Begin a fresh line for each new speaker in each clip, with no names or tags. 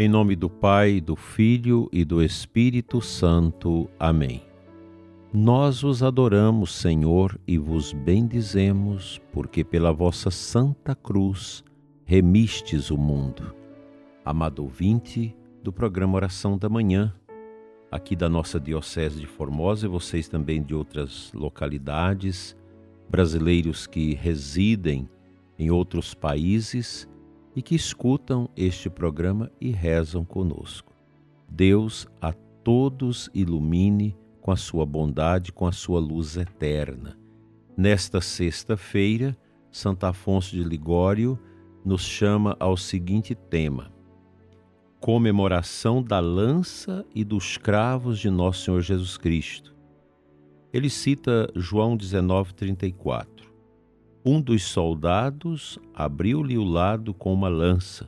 Em nome do Pai, do Filho e do Espírito Santo. Amém. Nós vos adoramos, Senhor, e vos bendizemos, porque pela vossa santa cruz remistes o mundo. Amado ouvinte do programa Oração da Manhã, aqui da nossa Diocese de Formosa e vocês também de outras localidades, brasileiros que residem em outros países e que escutam este programa e rezam conosco. Deus a todos ilumine com a sua bondade, com a sua luz eterna. Nesta sexta-feira, Santo Afonso de Ligório nos chama ao seguinte tema: Comemoração da lança e dos cravos de Nosso Senhor Jesus Cristo. Ele cita João 19:34. Um dos soldados abriu-lhe o lado com uma lança,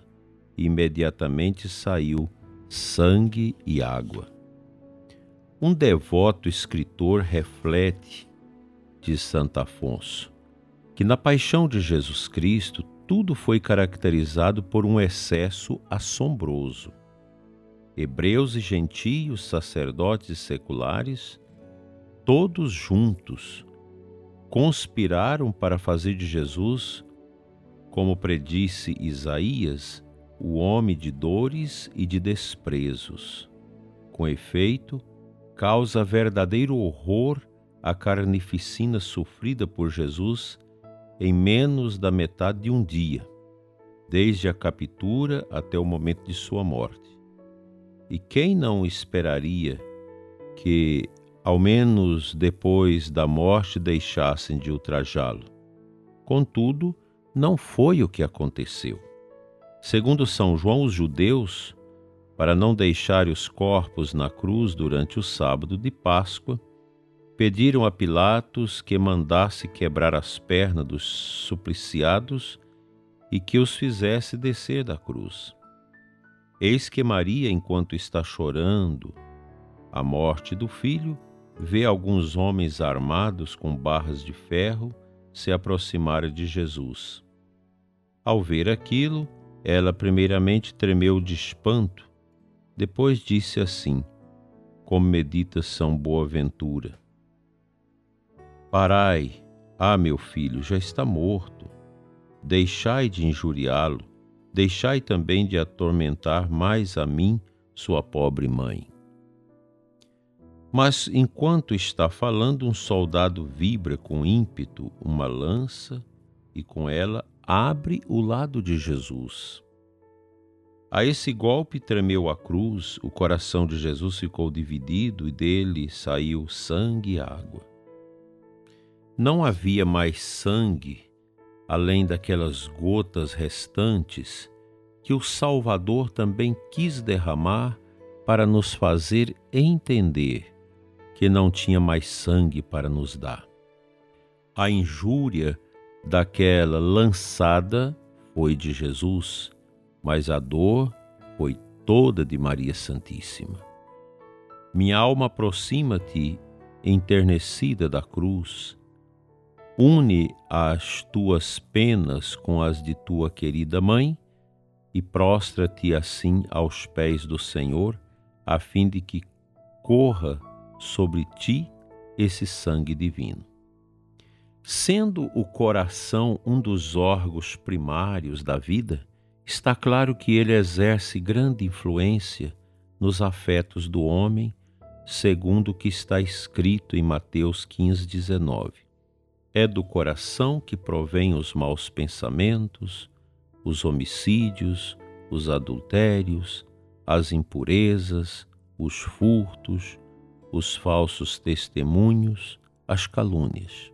e imediatamente saiu sangue e água. Um devoto escritor reflete, diz Santo Afonso, que na paixão de Jesus Cristo tudo foi caracterizado por um excesso assombroso. Hebreus e gentios, sacerdotes e seculares, todos juntos, conspiraram para fazer de Jesus, como predisse Isaías, o homem de dores e de desprezos. Com efeito, causa verdadeiro horror a carnificina sofrida por Jesus em menos da metade de um dia, desde a captura até o momento de sua morte. E quem não esperaria que ao menos depois da morte deixassem de ultrajá-lo. Contudo, não foi o que aconteceu. Segundo São João, os judeus, para não deixarem os corpos na cruz durante o sábado de Páscoa, pediram a Pilatos que mandasse quebrar as pernas dos supliciados e que os fizesse descer da cruz. Eis que Maria, enquanto está chorando a morte do filho, vê alguns homens armados com barras de ferro se aproximarem de Jesus. Ao ver aquilo, ela primeiramente tremeu de espanto, depois disse assim, como medita São Boaventura: Parai, ah, meu filho, já está morto. Deixai de injuriá-lo, deixai também de atormentar mais a mim, sua pobre mãe. Mas enquanto está falando, um soldado vibra com ímpeto uma lança e com ela abre o lado de Jesus. A esse golpe tremeu a cruz, o coração de Jesus ficou dividido e dele saiu sangue e água. Não havia mais sangue além daquelas gotas restantes que o Salvador também quis derramar para nos fazer entender que não tinha mais sangue para nos dar. A injúria daquela lançada foi de Jesus, mas a dor foi toda de Maria Santíssima. Minha alma aproxima-te, enternecida da cruz, une as tuas penas com as de tua querida mãe e prostra-te assim aos pés do Senhor, a fim de que corra sobre ti esse sangue divino. Sendo o coração um dos órgãos primários da vida, está claro que ele exerce grande influência nos afetos do homem, segundo o que está escrito em Mateus 15, 19. É do coração que provém os maus pensamentos, os homicídios, os adultérios, as impurezas, os furtos, os falsos testemunhos, as calúnias.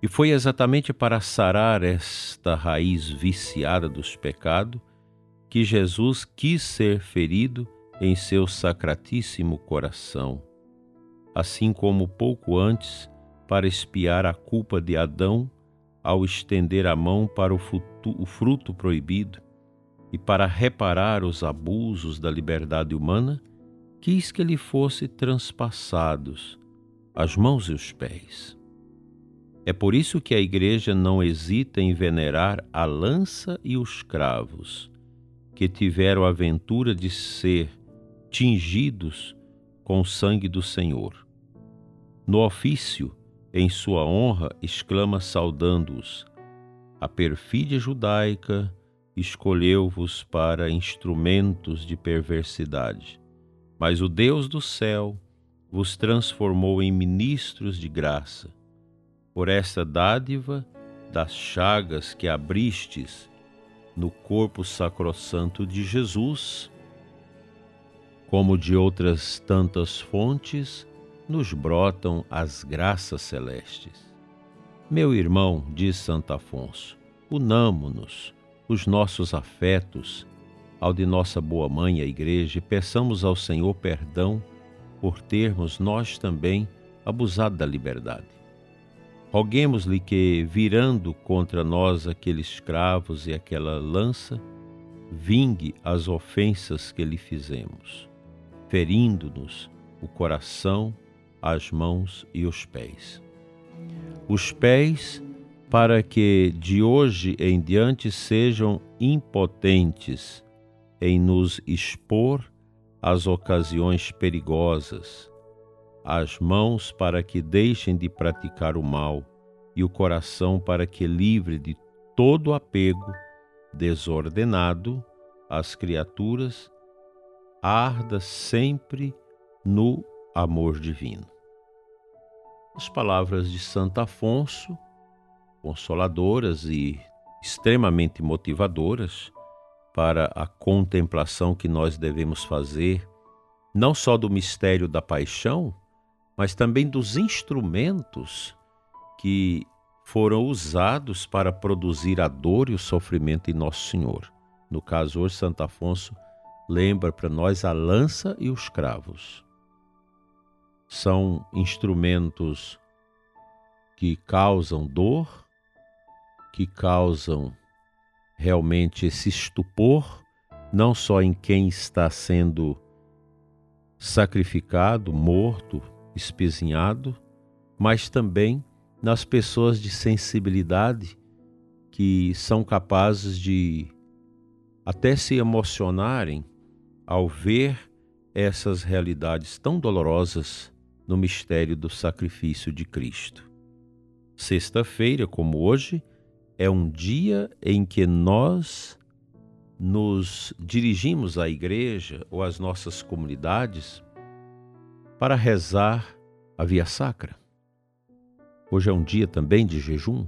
E foi exatamente para sarar esta raiz viciada dos pecados que Jesus quis ser ferido em seu sacratíssimo coração, assim como pouco antes, para espiar a culpa de Adão ao estender a mão para o, o fruto proibido e para reparar os abusos da liberdade humana quis que lhe fosse transpassados as mãos e os pés. É por isso que a Igreja não hesita em venerar a lança e os cravos, que tiveram a aventura de ser tingidos com o sangue do Senhor. No ofício, em sua honra, exclama saudando-os: A perfídia judaica escolheu-vos para instrumentos de perversidade, mas o Deus do céu vos transformou em ministros de graça. Por esta dádiva das chagas que abristes no corpo sacrossanto de Jesus, como de outras tantas fontes, nos brotam as graças celestes. Meu irmão, diz Santo Afonso, unamo-nos, os nossos afetos, ao de nossa boa mãe, a Igreja, e peçamos ao Senhor perdão por termos nós também abusado da liberdade. Roguemos-lhe que, virando contra nós aqueles escravos e aquela lança, vingue as ofensas que lhe fizemos, ferindo-nos o coração, as mãos e os pés. Os pés, para que de hoje em diante sejam impotentes em nos expor às ocasiões perigosas, as mãos para que deixem de praticar o mal e o coração para que livre de todo apego desordenado às criaturas, arda sempre no amor divino. As palavras de Santo Afonso, consoladoras e extremamente motivadoras para a contemplação que nós devemos fazer, não só do mistério da paixão, mas também dos instrumentos que foram usados para produzir a dor e o sofrimento em Nosso Senhor. No caso, hoje, Santo Afonso lembra para nós a lança e os cravos. São instrumentos que causam dor, que causam realmente esse estupor, não só em quem está sendo sacrificado, morto, espezinhado, mas também nas pessoas de sensibilidade que são capazes de até se emocionarem ao ver essas realidades tão dolorosas no mistério do sacrifício de Cristo. Sexta-feira, como hoje, é um dia em que nós nos dirigimos à igreja ou às nossas comunidades para rezar a via sacra. Hoje é um dia também de jejum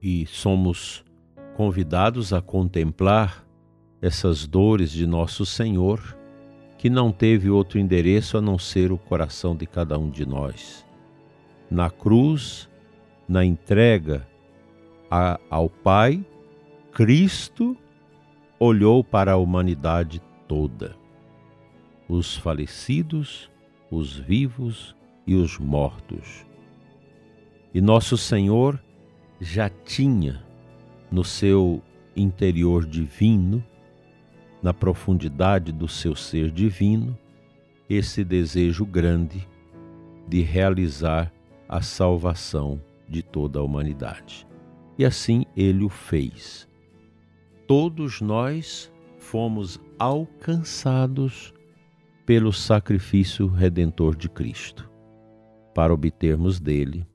e somos convidados a contemplar essas dores de nosso Senhor, que não teve outro endereço a não ser o coração de cada um de nós. Na cruz, na entrega a, ao Pai, Cristo olhou para a humanidade toda os falecidos, os vivos e os mortos. E nosso Senhor já tinha no seu interior divino, na profundidade do seu ser divino, esse desejo grande de realizar a salvação de toda a humanidade. E assim ele o fez. Todos nós fomos alcançados pelo sacrifício redentor de Cristo, para obtermos dele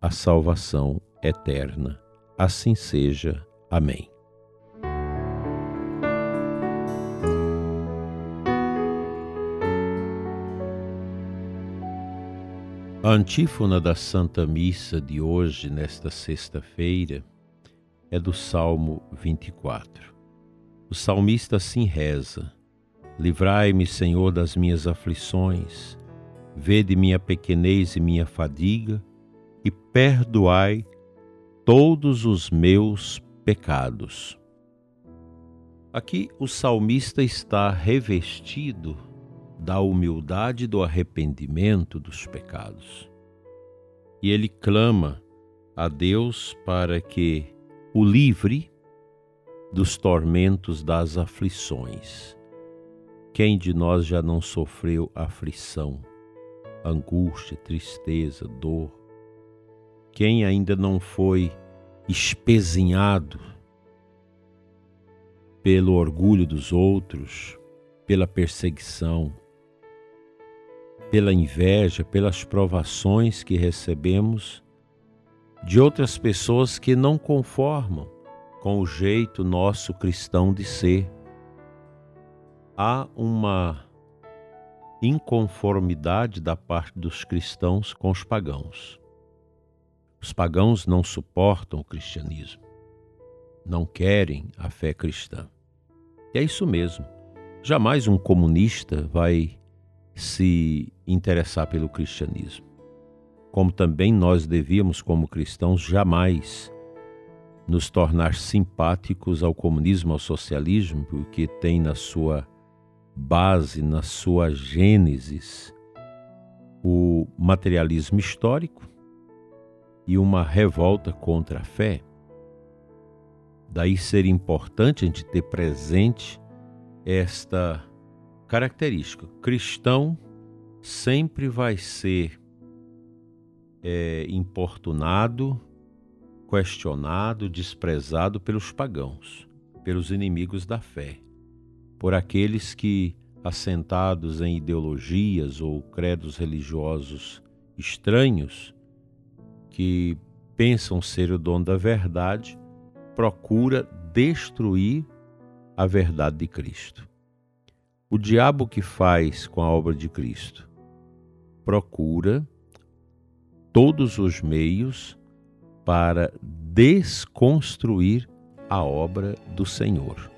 a salvação eterna. Assim seja. Amém. A antífona da Santa Missa de hoje, nesta sexta-feira, é do Salmo 24. O salmista assim reza: Livrai-me, Senhor, das minhas aflições, vede minha pequenez e minha fadiga, e perdoai todos os meus pecados. Aqui o salmista está revestido da humildade do arrependimento dos pecados. E ele clama a Deus para que o livre dos tormentos das aflições. Quem de nós já não sofreu aflição, angústia, tristeza, dor? Quem ainda não foi espezinhado pelo orgulho dos outros, pela perseguição, pela inveja, pelas provações que recebemos de outras pessoas que não conformam com o jeito nosso cristão de ser. Há uma inconformidade da parte dos cristãos com os pagãos. Os pagãos não suportam o cristianismo, não querem a fé cristã. E é isso mesmo. Jamais um comunista vai se interessar pelo cristianismo. Como também nós devíamos, como cristãos, jamais nos tornar simpáticos ao comunismo, ao socialismo, porque tem na sua base, na sua gênesis, o materialismo histórico e uma revolta contra a fé. Daí ser importante a gente ter presente esta característica. Cristão sempre vai ser é, importunado, questionado, desprezado pelos pagãos, pelos inimigos da fé por aqueles que, assentados em ideologias ou credos religiosos estranhos, que pensam ser o dono da verdade, procura destruir a verdade de Cristo. O diabo que faz com a obra de Cristo procura todos os meios para desconstruir a obra do Senhor.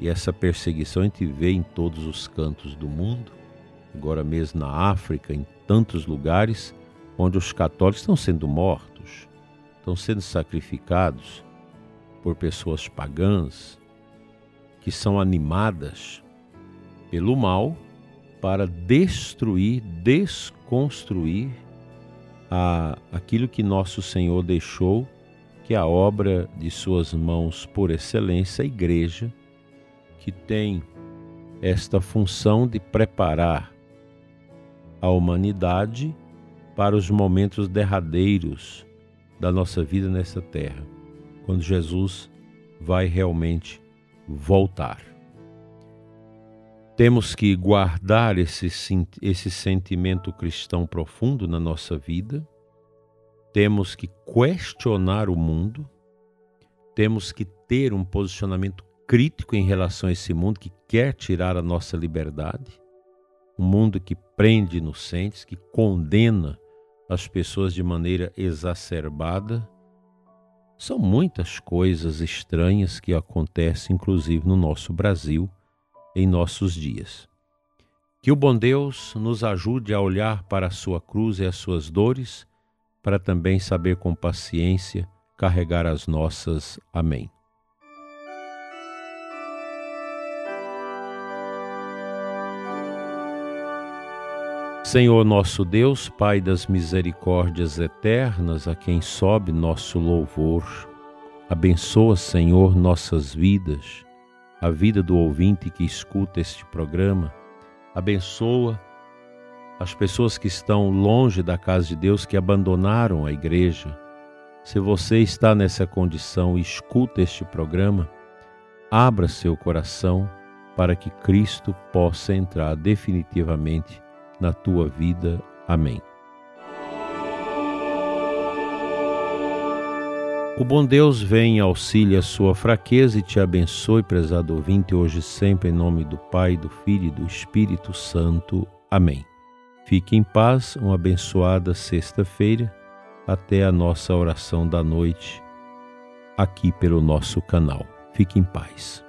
E essa perseguição a gente vê em todos os cantos do mundo, agora mesmo na África, em tantos lugares onde os católicos estão sendo mortos, estão sendo sacrificados por pessoas pagãs que são animadas pelo mal para destruir, desconstruir a, aquilo que nosso Senhor deixou, que é a obra de suas mãos por excelência, a igreja, que tem esta função de preparar a humanidade para os momentos derradeiros da nossa vida nessa terra, quando Jesus vai realmente voltar. Temos que guardar esse, esse sentimento cristão profundo na nossa vida, temos que questionar o mundo, temos que ter um posicionamento crítico em relação a esse mundo que quer tirar a nossa liberdade, um mundo que prende inocentes, que condena as pessoas de maneira exacerbada. São muitas coisas estranhas que acontecem, inclusive no nosso Brasil, em nossos dias. Que o bom Deus nos ajude a olhar para a sua cruz e as suas dores, para também saber com paciência carregar as nossas. Amém. Senhor nosso Deus, Pai das misericórdias eternas, a quem sobe nosso louvor, abençoa, Senhor, nossas vidas, a vida do ouvinte que escuta este programa, abençoa as pessoas que estão longe da casa de Deus, que abandonaram a igreja. Se você está nessa condição, escuta este programa, abra seu coração para que Cristo possa entrar definitivamente na tua vida. Amém. O bom Deus vem em auxílio sua fraqueza e te abençoe, prezado ouvinte, hoje sempre, em nome do Pai, do Filho e do Espírito Santo. Amém. Fique em paz, uma abençoada sexta-feira, até a nossa oração da noite, aqui pelo nosso canal. Fique em paz.